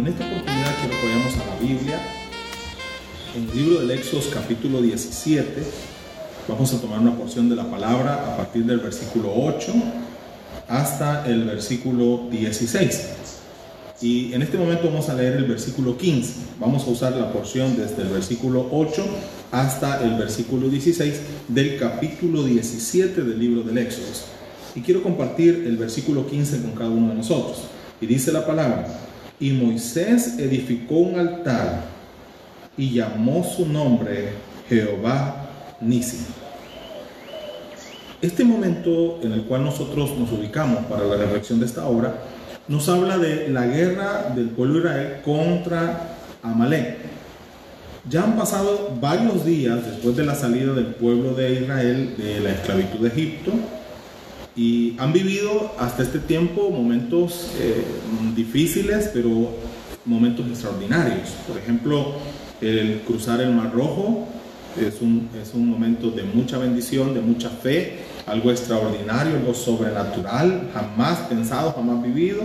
en esta oportunidad quiero que vayamos a la Biblia, en el libro del Éxodo capítulo 17. Vamos a tomar una porción de la palabra a partir del versículo 8 hasta el versículo 16. Y en este momento vamos a leer el versículo 15. Vamos a usar la porción desde el versículo 8 hasta el versículo 16 del capítulo 17 del libro del Éxodo. Y quiero compartir el versículo 15 con cada uno de nosotros. Y dice la palabra, y Moisés edificó un altar y llamó su nombre Jehová Nisi. Este momento en el cual nosotros nos ubicamos para la reflexión de esta obra nos habla de la guerra del pueblo de Israel contra Amalek. Ya han pasado varios días después de la salida del pueblo de Israel de la esclavitud de Egipto y han vivido hasta este tiempo momentos eh, difíciles, pero momentos extraordinarios. Por ejemplo, el cruzar el Mar Rojo es un, es un momento de mucha bendición, de mucha fe, algo extraordinario, algo sobrenatural, jamás pensado, jamás vivido.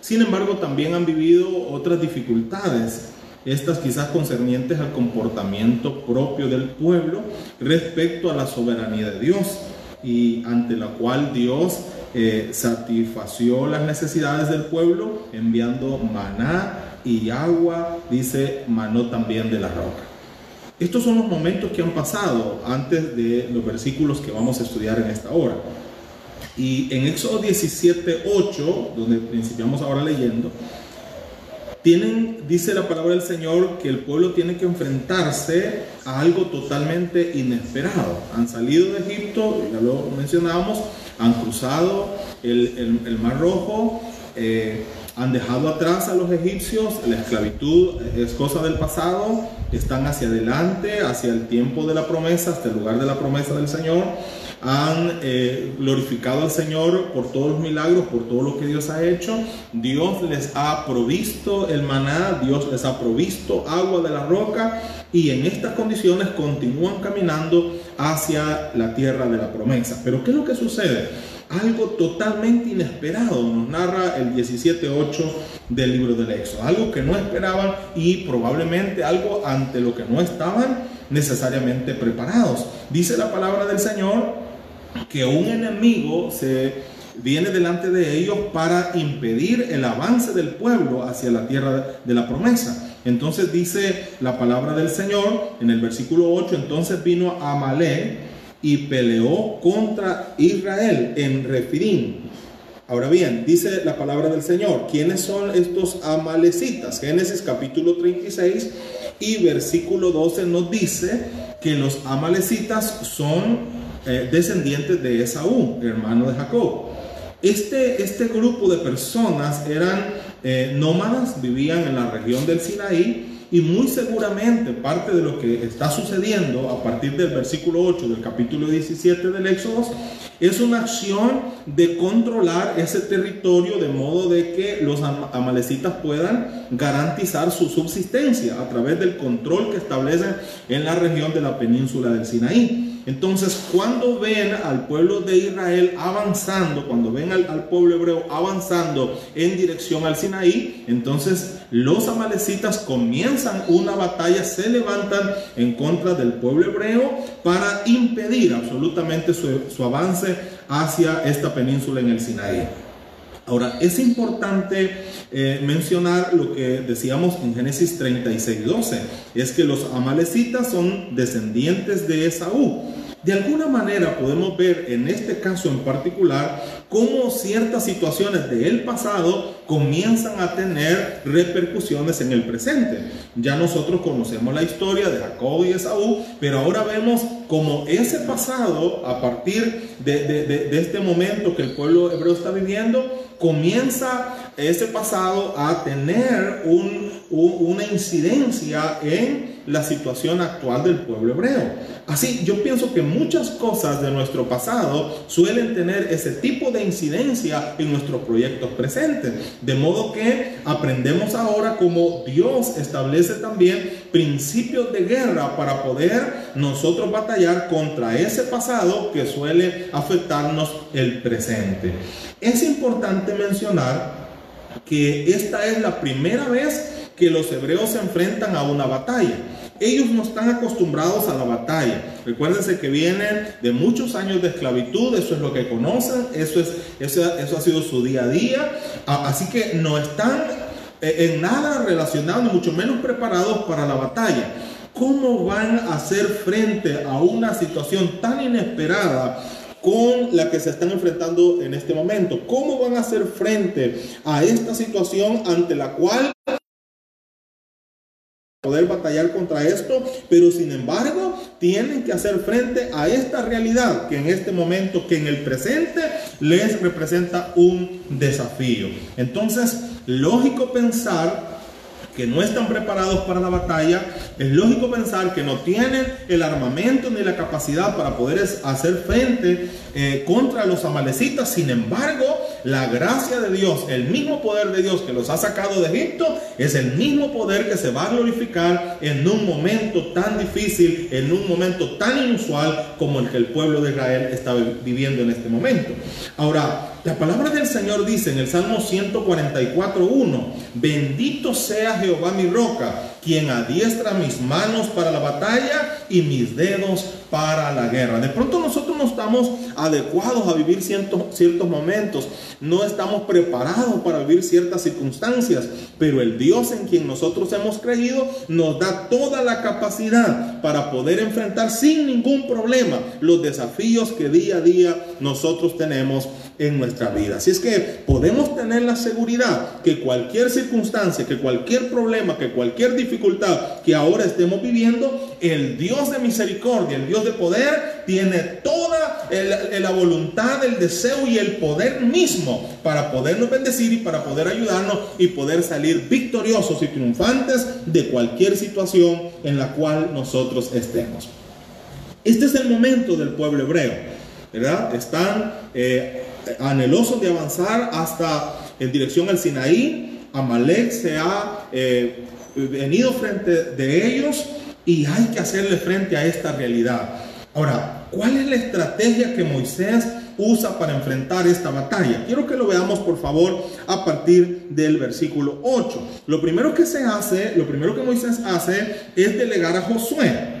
Sin embargo, también han vivido otras dificultades, estas quizás concernientes al comportamiento propio del pueblo respecto a la soberanía de Dios y ante la cual Dios eh, satisfació las necesidades del pueblo enviando maná y agua, dice, manó también de la roca. Estos son los momentos que han pasado antes de los versículos que vamos a estudiar en esta hora. Y en Éxodo 17, 8, donde principiamos ahora leyendo, tienen, dice la palabra del Señor, que el pueblo tiene que enfrentarse a algo totalmente inesperado. Han salido de Egipto, ya lo mencionábamos, han cruzado el, Mar Rojo, eh, han dejado atrás a los egipcios, la esclavitud es cosa del pasado, están hacia adelante, hacia el tiempo de la promesa, hasta el lugar de la promesa del Señor han eh, glorificado al Señor por todos los milagros, por todo lo que Dios ha hecho. Dios les ha provisto el maná, Dios les ha provisto agua de la roca y en estas condiciones continúan caminando hacia la tierra de la promesa. Pero ¿qué es lo que sucede? Algo totalmente inesperado nos narra el 17.8 del libro del Éxodo. Algo que no esperaban y probablemente algo ante lo que no estaban necesariamente preparados. Dice la palabra del Señor que un enemigo se viene delante de ellos para impedir el avance del pueblo hacia la tierra de la promesa. Entonces dice la palabra del Señor en el versículo 8, entonces vino Amalé y peleó contra Israel en Refirín. Ahora bien, dice la palabra del Señor, ¿quiénes son estos amalecitas? Génesis capítulo 36 y versículo 12 nos dice que los amalecitas son eh, descendientes de Esaú, hermano de Jacob. Este, este grupo de personas eran eh, nómadas, vivían en la región del Sinaí y muy seguramente parte de lo que está sucediendo a partir del versículo 8 del capítulo 17 del Éxodo es una acción de controlar ese territorio de modo de que los amalecitas puedan garantizar su subsistencia a través del control que establecen en la región de la península del Sinaí. Entonces, cuando ven al pueblo de Israel avanzando, cuando ven al, pueblo hebreo avanzando en dirección al Sinaí, entonces los amalecitas comienzan una batalla, se levantan en contra del pueblo hebreo para impedir absolutamente su, avance hacia esta península en el Sinaí. Ahora, es importante eh, mencionar lo que decíamos en Génesis 36, 12, es que los amalecitas son descendientes de Esaú. De alguna manera podemos ver en este caso en particular cómo ciertas situaciones del pasado comienzan a tener repercusiones en el presente. Ya nosotros conocemos la historia de Jacob y Esaú, pero ahora vemos cómo ese pasado, a partir de, este momento que el pueblo hebreo está viviendo, comienza ese pasado a tener una incidencia en la situación actual del pueblo hebreo. Así, yo pienso que muchas cosas de nuestro pasado suelen tener ese tipo de incidencia en nuestros proyectos presentes. De modo que aprendemos ahora cómo Dios establece también principios de guerra para poder nosotros batallar contra ese pasado que suele afectarnos el presente. Es importante mencionar que esta es la primera vez que los hebreos se enfrentan a una batalla. Ellos no están acostumbrados a la batalla. Recuérdense que vienen de muchos años de esclavitud, eso es lo que conocen, eso, es, eso, eso ha sido su día a día. Así que no están en nada relacionados, ni mucho menos preparados para la batalla. ¿Cómo van a hacer frente a una situación tan inesperada con la que se están enfrentando en este momento? ¿Cómo van a hacer frente a esta situación ante la cual poder batallar contra esto, pero sin embargo tienen que hacer frente a esta realidad que en este momento, que en el presente les representa un desafío. Entonces, lógico pensar que no están preparados para la batalla, es lógico pensar que no tienen el armamento ni la capacidad para poder hacer frente eh, contra los amalecitas. Sin embargo, la gracia de Dios, el mismo poder de Dios que los ha sacado de Egipto, es el mismo poder que se va a glorificar en un momento tan difícil, en un momento tan inusual como el que el pueblo de Israel está viviendo en este momento. Ahora, la palabra del Señor dice en el Salmo 144.1, bendito sea Jehová mi roca, quien adiestra mis manos para la batalla y mis dedos para la guerra. De pronto nosotros no estamos adecuados a vivir ciertos, ciertos momentos, no estamos preparados para vivir ciertas circunstancias, pero el Dios en quien nosotros hemos creído nos da toda la capacidad para poder enfrentar sin ningún problema los desafíos que día a día nosotros tenemos en nuestra vida. Así es que podemos tener la seguridad que cualquier circunstancia, que cualquier problema, que cualquier dificultad que ahora estemos viviendo, el Dios de misericordia, el Dios de poder, tiene toda la voluntad, el deseo y el poder mismo para podernos bendecir y para poder ayudarnos y poder salir victoriosos y triunfantes de cualquier situación en la cual nosotros estemos. Este es el momento del pueblo hebreo, ¿verdad? Están eh, anhelosos de avanzar hasta en dirección al Sinaí. Amalek se ha eh, venido frente de ellos y hay que hacerle frente a esta realidad. Ahora, ¿cuál es la estrategia que Moisés usa para enfrentar esta batalla? Quiero que lo veamos, por favor, a partir del versículo 8. Lo primero que se hace, lo primero que Moisés hace es delegar a Josué.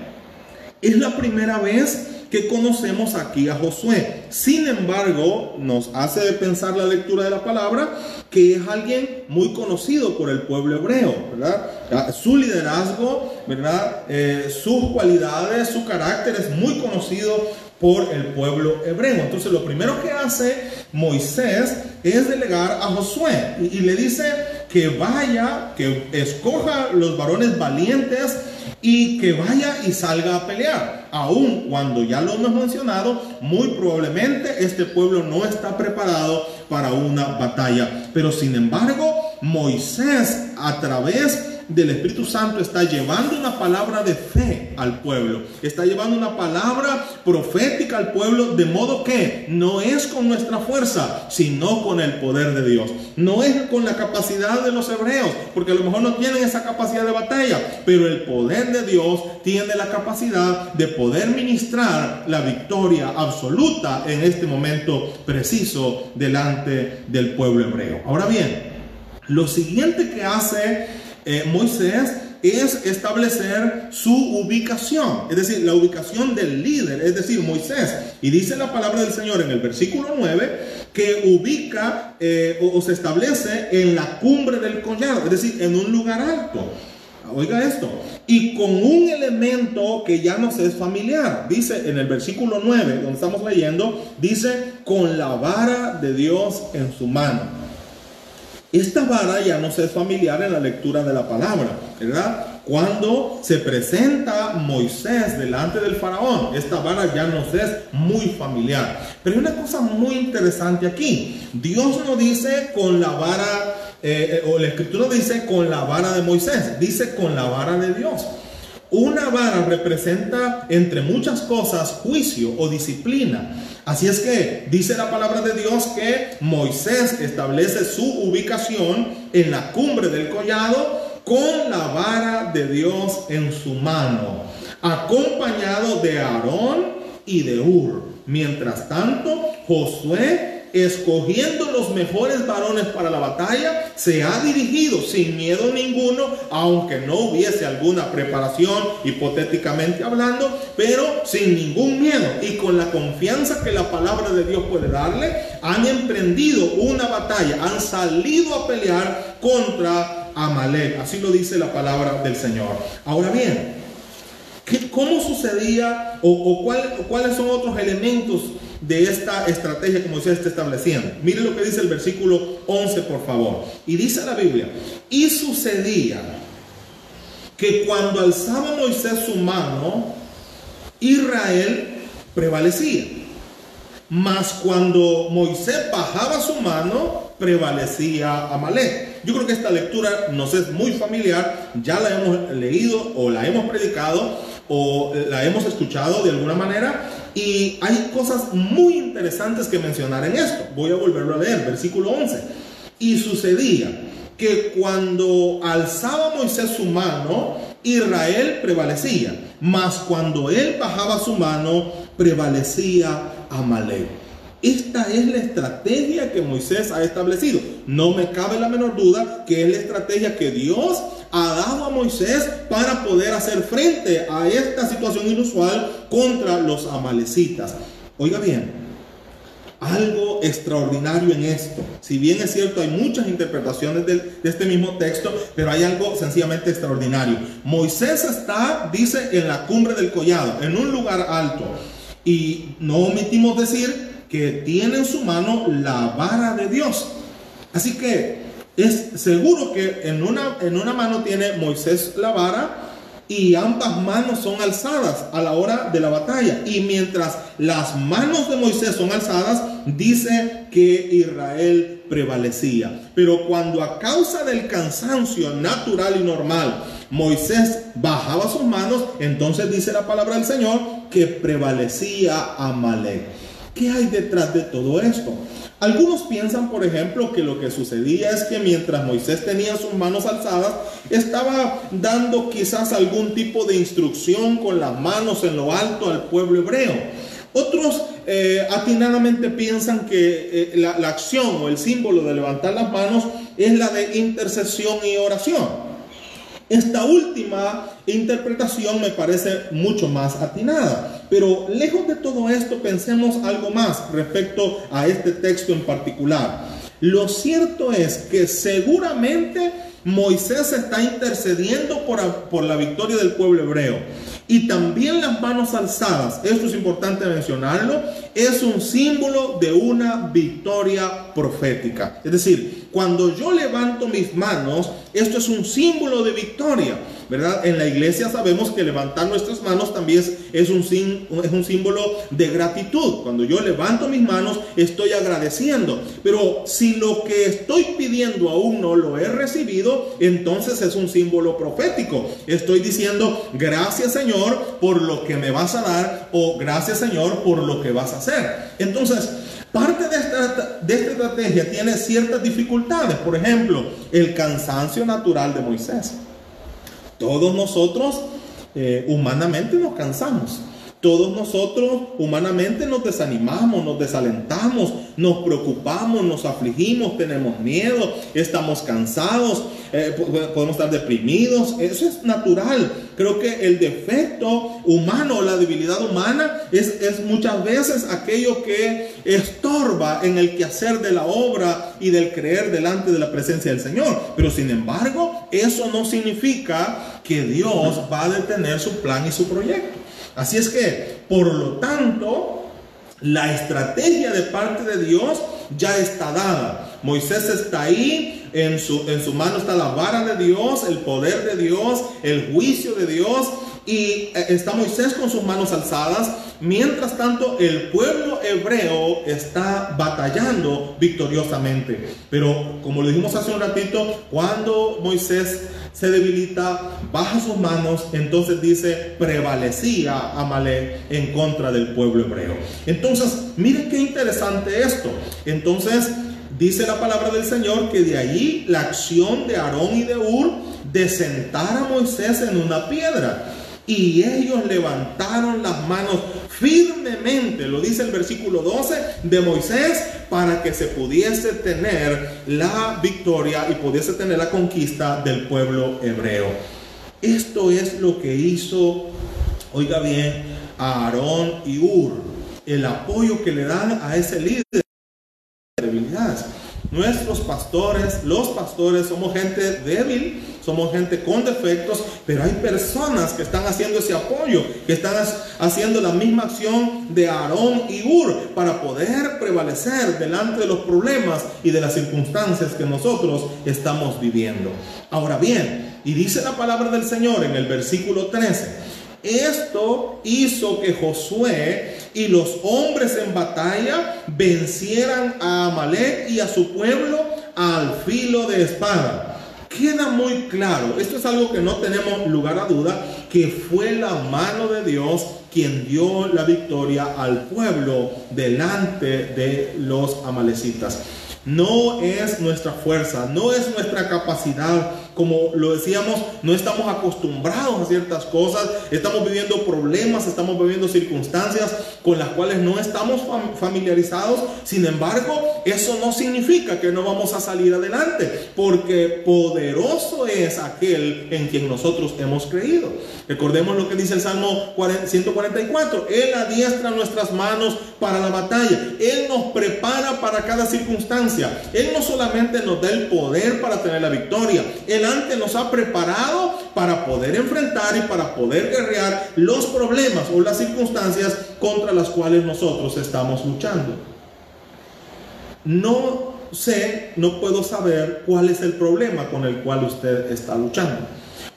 Es la primera vez que conocemos aquí a Josué. Sin embargo, nos hace pensar la lectura de la palabra que es alguien muy conocido por el pueblo hebreo, ¿verdad? Su liderazgo, ¿verdad? Eh, sus cualidades, su carácter es muy conocido por el pueblo hebreo. Entonces lo primero que hace Moisés es delegar a Josué y le dice que vaya, que escoja los varones valientes y que vaya y salga a pelear. Aun cuando ya lo hemos mencionado, muy probablemente este pueblo no está preparado para una batalla. Pero sin embargo, Moisés a través del Espíritu Santo está llevando una palabra de fe al pueblo, está llevando una palabra profética al pueblo, de modo que no es con nuestra fuerza, sino con el poder de Dios. No es con la capacidad de los hebreos, porque a lo mejor no tienen esa capacidad de batalla, pero el poder de Dios tiene la capacidad de poder ministrar la victoria absoluta en este momento preciso delante del pueblo hebreo. Ahora bien, lo siguiente que hace eh, Moisés es establecer su ubicación, es decir, la ubicación del líder, es decir, Moisés. Y dice la palabra del Señor en el versículo 9 que ubica eh, o, se establece en la cumbre del collado, es decir, en un lugar alto. Oiga esto, y con un elemento que ya nos es familiar. Dice en el versículo 9, donde estamos leyendo, dice, con la vara de Dios en su mano. Esta vara ya no es familiar en la lectura de la palabra, ¿verdad? Cuando se presenta Moisés delante del faraón, esta vara ya nos es muy familiar. Pero hay una cosa muy interesante aquí. Dios no dice con la vara, eh, eh, o la escritura dice con la vara de Moisés, dice con la vara de Dios. Una vara representa, entre muchas cosas, juicio o disciplina. Así es que dice la palabra de Dios que Moisés establece su ubicación en la cumbre del collado con la vara de Dios en su mano, acompañado de Aarón y de Ur. Mientras tanto, Josué escogiendo los mejores varones para la batalla, se ha dirigido sin miedo ninguno, aunque no hubiese alguna preparación, hipotéticamente hablando, pero sin ningún miedo y con la confianza que la palabra de Dios puede darle, han emprendido una batalla, han salido a pelear contra Amalek. Así lo dice la palabra del Señor. Ahora bien, ¿cómo sucedía o, cuáles son otros elementos de esta estrategia que Moisés está estableciendo? Mire lo que dice el versículo 11, por favor. Y dice la Biblia, y sucedía que cuando alzaba Moisés su mano, Israel prevalecía. Mas cuando Moisés bajaba su mano, prevalecía Amalek. Yo creo que esta lectura nos es muy familiar, ya la hemos leído o la hemos predicado o la hemos escuchado de alguna manera y hay cosas muy interesantes que mencionar en esto. Voy a volverlo a leer, versículo 11. Y sucedía que cuando alzaba Moisés su mano, Israel prevalecía, mas cuando él bajaba su mano, prevalecía Amalek. Esta es la estrategia que Moisés ha establecido. No me cabe la menor duda que es la estrategia que Dios ha dado a Moisés para poder hacer frente a esta situación inusual contra los amalecitas. Oiga bien, algo extraordinario en esto. Si bien es cierto, hay muchas interpretaciones de, este mismo texto, pero hay algo sencillamente extraordinario. Moisés está, dice, en la cumbre del collado, en un lugar alto. Y no omitimos decir que tiene en su mano la vara de Dios. Así que es seguro que en una, en una mano tiene Moisés la vara y ambas manos son alzadas a la hora de la batalla. Y mientras las manos de Moisés son alzadas, dice que Israel prevalecía. Pero cuando a causa del cansancio natural y normal, Moisés bajaba sus manos, entonces dice la palabra del Señor que prevalecía Amalek. ¿Qué hay detrás de todo esto? Algunos piensan, por ejemplo, que lo que sucedía es que mientras Moisés tenía sus manos alzadas, estaba dando quizás algún tipo de instrucción con las manos en lo alto al pueblo hebreo. Otros eh, atinadamente piensan que eh, la, la acción o el símbolo de levantar las manos es la de intercesión y oración. Esta última interpretación me parece mucho más atinada. Pero lejos de todo esto, pensemos algo más respecto a este texto en particular. Lo cierto es que seguramente Moisés está intercediendo por, por la victoria del pueblo hebreo. Y también las manos alzadas, esto es importante mencionarlo, es un símbolo de una victoria profética. Es decir, cuando yo levanto mis manos, esto es un símbolo de victoria. ¿Verdad? En la iglesia sabemos que levantar nuestras manos también es, un, símbolo de gratitud. Cuando yo levanto mis manos, estoy agradeciendo. Pero si lo que estoy pidiendo aún no lo he recibido, entonces es un símbolo profético. Estoy diciendo, gracias Señor por lo que me vas a dar o gracias Señor por lo que vas a hacer. Entonces, Parte de esta, de esta estrategia tiene ciertas dificultades, por ejemplo, el cansancio natural de Moisés. Todos nosotros eh, humanamente nos cansamos. Todos nosotros humanamente nos desanimamos, nos desalentamos, nos preocupamos, nos afligimos, tenemos miedo, estamos cansados, eh, podemos estar deprimidos. Eso es natural. Creo que el defecto humano, la debilidad humana, es, es muchas veces aquello que estorba en el quehacer de la obra y del creer delante de la presencia del Señor. Pero sin embargo, eso no significa que Dios va a detener su plan y su proyecto. Así es que, por lo tanto, la estrategia de parte de Dios ya está dada. Moisés está ahí, en su, en su mano está la vara de Dios, el poder de Dios, el juicio de Dios, y eh, está Moisés con sus manos alzadas. Mientras tanto, el pueblo hebreo está batallando victoriosamente. Pero como le dijimos hace un ratito, cuando Moisés se debilita, baja sus manos, entonces dice, prevalecía Amalek en contra del pueblo hebreo. Entonces, miren qué interesante esto. Entonces, dice la palabra del Señor que de allí la acción de Aarón y de Ur de sentar a Moisés en una piedra. Y ellos levantaron las manos firmemente, lo dice el versículo 12 de Moisés, para que se pudiese tener la victoria y pudiese tener la conquista del pueblo hebreo. Esto es lo que hizo, oiga bien, Aarón y Ur, el apoyo que le dan a ese líder de. Nuestros pastores, los pastores, somos gente débil, somos gente con defectos, pero hay personas que están haciendo ese apoyo, que están haciendo la misma acción de Aarón y Ur para poder prevalecer delante de los problemas y de las circunstancias que nosotros estamos viviendo. Ahora bien, y dice la palabra del Señor en el versículo 13, esto hizo que Josué y los hombres en batalla vencieran a Amalek y a su pueblo al filo de espada. Queda muy claro, esto es algo que no tenemos lugar a duda, que fue la mano de Dios quien dio la victoria al pueblo delante de los amalecitas. No es nuestra fuerza, no es nuestra capacidad, como lo decíamos, no estamos acostumbrados a ciertas cosas, estamos viviendo problemas, estamos viviendo circunstancias con las cuales no estamos familiarizados. Sin embargo, eso no significa que no vamos a salir adelante, porque poderoso es aquel en quien nosotros hemos creído. Recordemos lo que dice el Salmo 144, Él adiestra nuestras manos para la batalla, Él nos prepara para cada circunstancia, Él no solamente nos da el poder para tener la victoria, Él nos ha preparado para poder enfrentar y para poder guerrear los problemas o las circunstancias contra las cuales nosotros estamos luchando. No sé, no puedo saber cuál es el problema con el cual usted está luchando.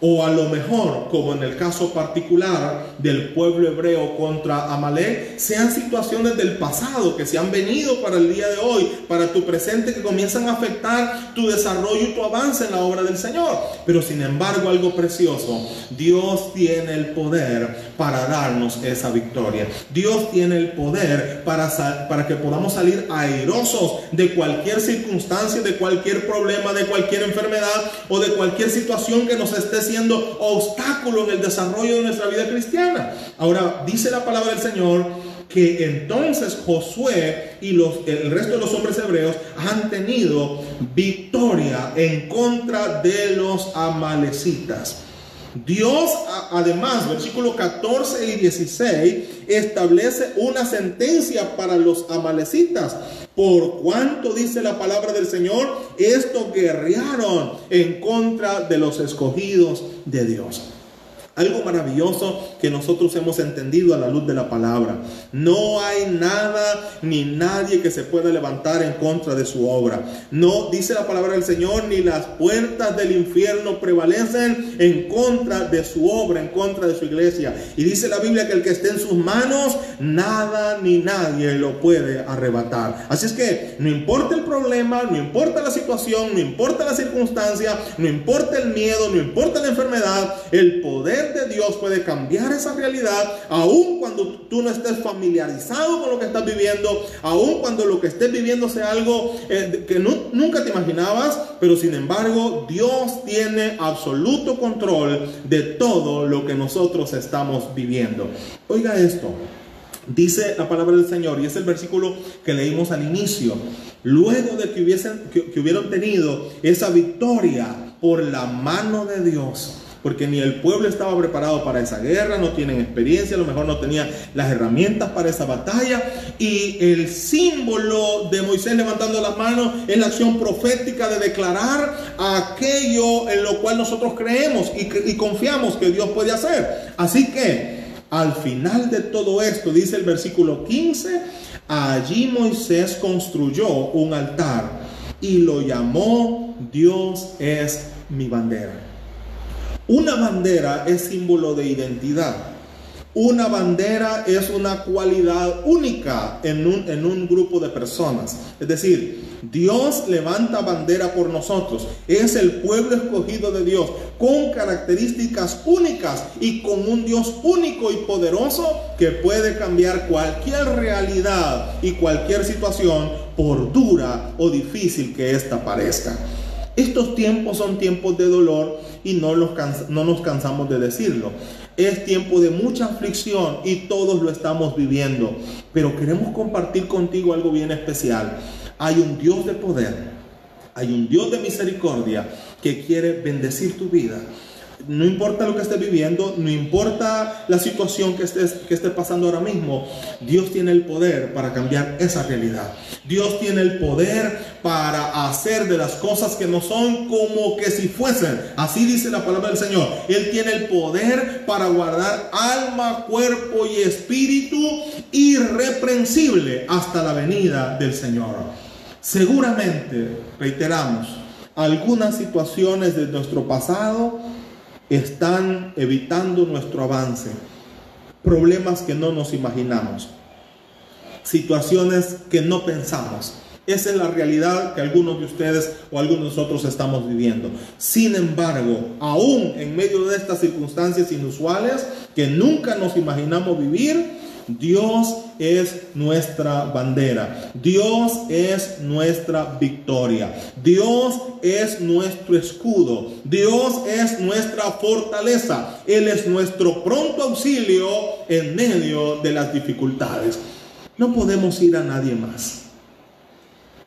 O a lo mejor, como en el caso particular del pueblo hebreo contra Amalek, sean situaciones del pasado que se han venido para el día de hoy, para tu presente, que comienzan a afectar tu desarrollo y tu avance en la obra del Señor. Pero sin embargo, algo precioso, Dios tiene el poder para darnos esa victoria. Dios tiene el poder para, para que podamos salir airosos de cualquier circunstancia, de cualquier problema, de cualquier enfermedad o de cualquier situación que nos esté siendo obstáculo en el desarrollo de nuestra vida cristiana. Ahora, dice la palabra del Señor que entonces Josué y los, el resto de los hombres hebreos han tenido victoria en contra de los amalecitas. Dios además, versículo 14 y 16, establece una sentencia para los amalecitas. Por cuanto dice la palabra del Señor, estos guerrearon en contra de los escogidos de Dios. Algo maravilloso que nosotros hemos entendido a la luz de la palabra. No hay nada ni nadie que se pueda levantar en contra de su obra. No dice la palabra del Señor, ni las puertas del infierno prevalecen en contra de su obra, en contra de su iglesia. Y dice la Biblia que el que esté en sus manos, nada ni nadie lo puede arrebatar. Así es que no importa el problema, no importa la situación, no importa la circunstancia, no importa el miedo, no importa la enfermedad, el poder de Dios puede cambiar esa realidad, aun cuando tú no estés familiarizado con lo que estás viviendo, aun cuando lo que estés viviendo sea algo eh, que nunca te imaginabas, pero sin embargo Dios tiene absoluto control de todo lo que nosotros estamos viviendo. Oiga esto. Dice la palabra del Señor, y es el versículo que leímos al inicio. Luego de que, hubiesen, que hubieran tenido esa victoria por la mano de Dios, porque ni el pueblo estaba preparado para esa guerra, no tienen experiencia, a lo mejor no tenían las herramientas para esa batalla. Y el símbolo de Moisés levantando las manos es la acción profética de declarar aquello en lo cual nosotros creemos y, y confiamos que Dios puede hacer. Así que al final de todo esto, dice el versículo 15, allí Moisés construyó un altar y lo llamó Dios es mi bandera. Una bandera es símbolo de identidad. Una bandera es una cualidad única en un, en un, grupo de personas. Es decir, Dios levanta bandera por nosotros. Es el pueblo escogido de Dios con características únicas y con un Dios único y poderoso que puede cambiar cualquier realidad y cualquier situación por dura o difícil que ésta parezca. Estos tiempos son tiempos de dolor y no, los no nos cansamos de decirlo. Es tiempo de mucha aflicción y todos lo estamos viviendo. Pero queremos compartir contigo algo bien especial. Hay un Dios de poder, hay un Dios de misericordia que quiere bendecir tu vida no importa lo que estés viviendo, no importa la situación que estés que pasando ahora mismo, Dios tiene el poder para cambiar esa realidad. Dios tiene el poder para hacer de las cosas que no son como que si fuesen. Así dice la palabra del Señor. Él tiene el poder para guardar alma, cuerpo y espíritu irreprensible hasta la venida del Señor. Seguramente, reiteramos, algunas situaciones de nuestro pasado están evitando nuestro avance. Problemas que no nos imaginamos. Situaciones que no pensamos. Esa es la realidad que algunos de ustedes o algunos de nosotros estamos viviendo. Sin embargo, aún en medio de estas circunstancias inusuales que nunca nos imaginamos vivir, Dios es nuestra bandera. Dios es nuestra victoria. Dios es nuestro escudo. Dios es nuestra fortaleza. Él es nuestro pronto auxilio en medio de las dificultades. No podemos ir a nadie más.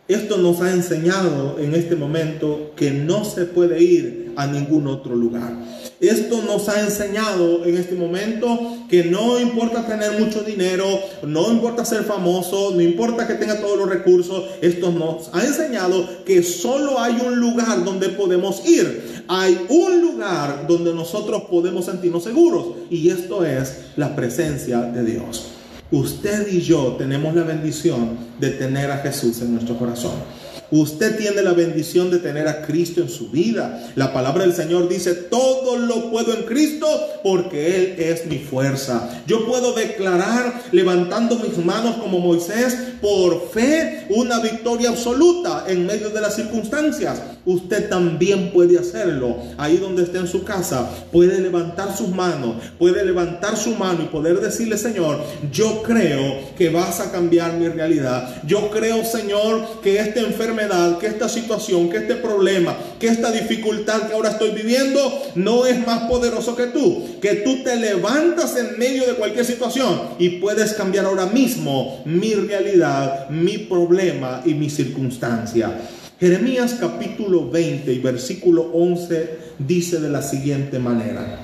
Esto nos ha enseñado en este momento que no se puede ir a ningún otro lugar. Esto nos ha enseñado en este momento que no importa tener mucho dinero, no importa ser famoso, no importa que tenga todos los recursos. Esto nos ha enseñado que solo hay un lugar donde podemos ir. Hay un lugar donde nosotros podemos sentirnos seguros y esto es la presencia de Dios. Usted y yo tenemos la bendición de tener a Jesús en nuestro corazón. Usted tiene la bendición de tener a Cristo en su vida. La palabra del Señor dice, todo lo puedo en Cristo porque Él es mi fuerza. Yo puedo declarar levantando mis manos como Moisés por fe una victoria absoluta en medio de las circunstancias. Usted también puede hacerlo. Ahí donde esté en su casa, puede levantar sus manos, puede levantar su mano y poder decirle, Señor, yo creo que vas a cambiar mi realidad. Yo creo, Señor, que esta enfermedad que esta situación, que este problema, que esta dificultad que ahora estoy viviendo no es más poderoso que tú. Que tú te levantas en medio de cualquier situación y puedes cambiar ahora mismo mi realidad, mi problema y mi circunstancia. Jeremías capítulo 20 y versículo 11 dice de la siguiente manera.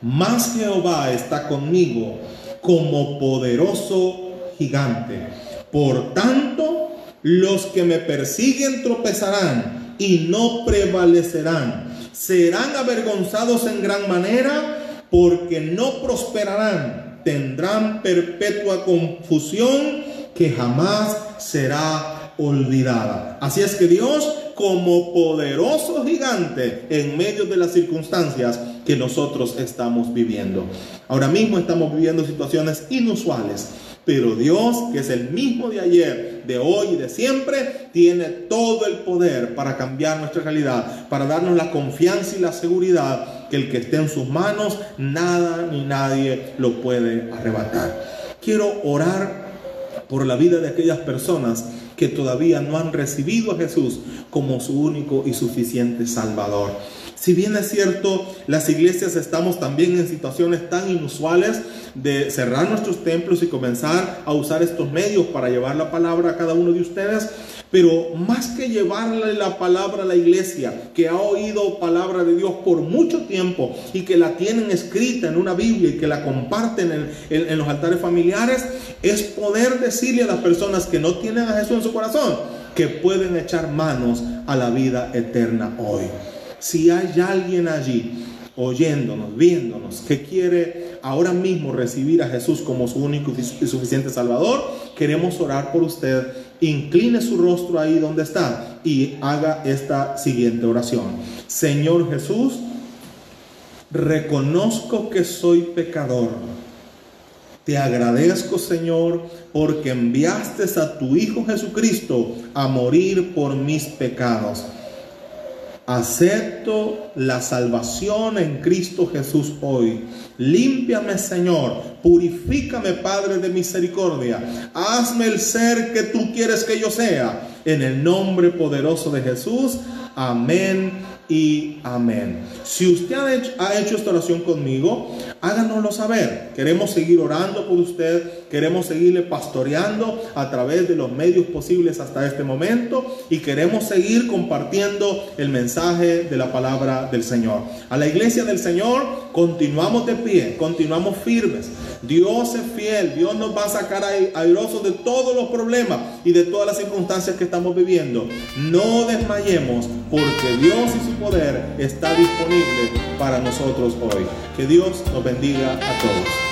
Más Jehová está conmigo como poderoso gigante. Por tanto, los que me persiguen tropezarán y no prevalecerán. Serán avergonzados en gran manera porque no prosperarán. Tendrán perpetua confusión que jamás será olvidada. Así es que Dios, como poderoso gigante en medio de las circunstancias que nosotros estamos viviendo. Ahora mismo estamos viviendo situaciones inusuales pero Dios, que es el mismo de ayer, de hoy y de siempre, tiene todo el poder para cambiar nuestra realidad, para darnos la confianza y la seguridad que el que esté en sus manos, nada ni nadie lo puede arrebatar. Quiero orar por la vida de aquellas personas que todavía no han recibido a Jesús como su único y suficiente Salvador. Si bien es cierto, las iglesias estamos también en situaciones tan inusuales de cerrar nuestros templos y comenzar a usar estos medios para llevar la palabra a cada uno de ustedes, pero más que llevarle la palabra a la iglesia, que ha oído palabra de Dios por mucho tiempo y que la tienen escrita en una Biblia y que la comparten en, en los altares familiares, es poder decirle a las personas que no tienen a Jesús en su corazón que pueden echar manos a la vida eterna hoy. Si hay alguien allí oyéndonos, viéndonos, que quiere ahora mismo recibir a Jesús como su único y suficiente Salvador, queremos orar por usted. Incline su rostro ahí donde está y haga esta siguiente oración. Señor Jesús, reconozco que soy pecador. Te agradezco, Señor, porque enviaste a tu Hijo Jesucristo a morir por mis pecados. Acepto la salvación en Cristo Jesús hoy. Límpiame, Señor. Purifícame, Padre de misericordia. Hazme el ser que tú quieres que yo sea. En el nombre poderoso de Jesús. Amén y amén. Si usted ha hecho, ha hecho, esta oración conmigo, háganoslo saber. Queremos seguir orando por usted, queremos seguirle pastoreando a través de los medios posibles hasta este momento y queremos seguir compartiendo el mensaje de la palabra del Señor. A la iglesia del Señor continuamos de pie, continuamos firmes. Dios es fiel, Dios nos va a sacar airosos de todos los problemas y de todas las circunstancias que estamos viviendo. No desmayemos porque Dios y su poder está disponible para nosotros hoy. Que Dios nos bendiga a todos.